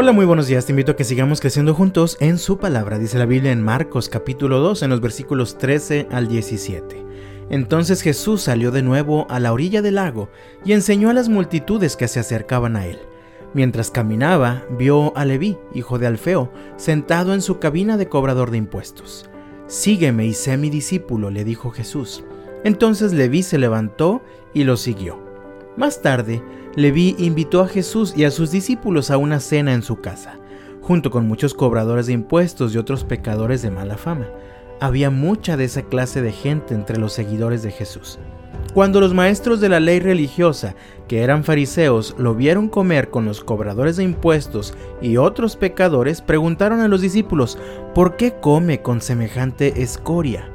Hola, muy buenos días. Te invito a que sigamos creciendo juntos en su palabra. Dice la Biblia en Marcos capítulo 2 en los versículos 13 al 17. Entonces Jesús salió de nuevo a la orilla del lago y enseñó a las multitudes que se acercaban a él. Mientras caminaba, vio a Leví, hijo de Alfeo, sentado en su cabina de cobrador de impuestos. Sígueme y sé mi discípulo, le dijo Jesús. Entonces Leví se levantó y lo siguió. Más tarde, Leví invitó a Jesús y a sus discípulos a una cena en su casa, junto con muchos cobradores de impuestos y otros pecadores de mala fama. Había mucha de esa clase de gente entre los seguidores de Jesús. Cuando los maestros de la ley religiosa, que eran fariseos, lo vieron comer con los cobradores de impuestos y otros pecadores, preguntaron a los discípulos, ¿por qué come con semejante escoria?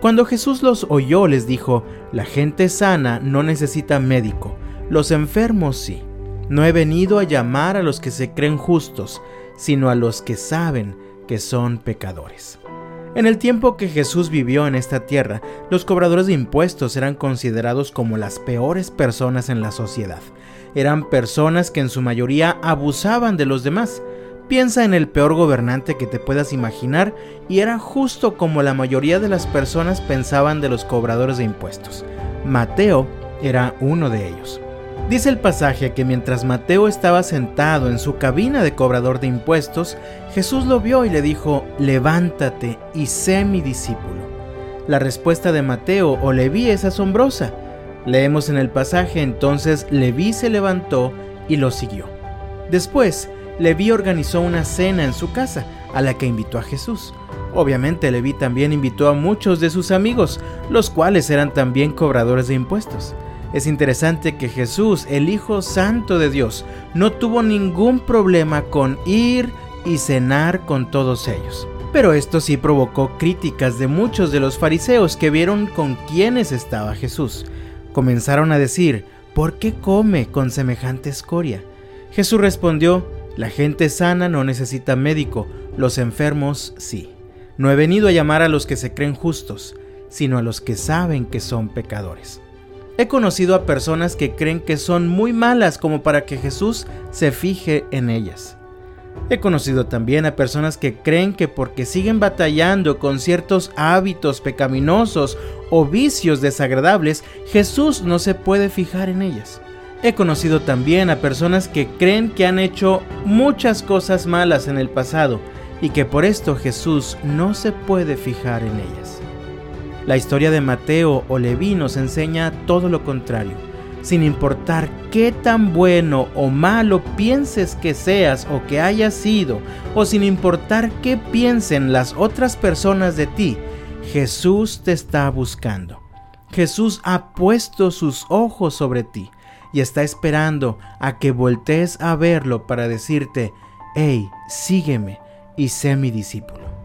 Cuando Jesús los oyó, les dijo, la gente sana no necesita médico, los enfermos sí. No he venido a llamar a los que se creen justos, sino a los que saben que son pecadores. En el tiempo que Jesús vivió en esta tierra, los cobradores de impuestos eran considerados como las peores personas en la sociedad. Eran personas que en su mayoría abusaban de los demás. Piensa en el peor gobernante que te puedas imaginar y era justo como la mayoría de las personas pensaban de los cobradores de impuestos. Mateo era uno de ellos. Dice el pasaje que mientras Mateo estaba sentado en su cabina de cobrador de impuestos, Jesús lo vio y le dijo, levántate y sé mi discípulo. La respuesta de Mateo o Leví es asombrosa. Leemos en el pasaje entonces Leví se levantó y lo siguió. Después, Leví organizó una cena en su casa, a la que invitó a Jesús. Obviamente Leví también invitó a muchos de sus amigos, los cuales eran también cobradores de impuestos. Es interesante que Jesús, el Hijo Santo de Dios, no tuvo ningún problema con ir y cenar con todos ellos. Pero esto sí provocó críticas de muchos de los fariseos que vieron con quiénes estaba Jesús. Comenzaron a decir, ¿por qué come con semejante escoria? Jesús respondió, la gente sana no necesita médico, los enfermos sí. No he venido a llamar a los que se creen justos, sino a los que saben que son pecadores. He conocido a personas que creen que son muy malas como para que Jesús se fije en ellas. He conocido también a personas que creen que porque siguen batallando con ciertos hábitos pecaminosos o vicios desagradables, Jesús no se puede fijar en ellas. He conocido también a personas que creen que han hecho muchas cosas malas en el pasado y que por esto Jesús no se puede fijar en ellas. La historia de Mateo o Leví nos enseña todo lo contrario. Sin importar qué tan bueno o malo pienses que seas o que hayas sido, o sin importar qué piensen las otras personas de ti, Jesús te está buscando. Jesús ha puesto sus ojos sobre ti y está esperando a que voltees a verlo para decirte, hey, sígueme y sé mi discípulo.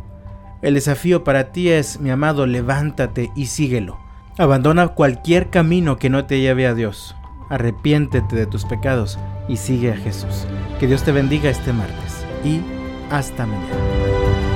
El desafío para ti es, mi amado, levántate y síguelo. Abandona cualquier camino que no te lleve a Dios. Arrepiéntete de tus pecados y sigue a Jesús. Que Dios te bendiga este martes y hasta mañana.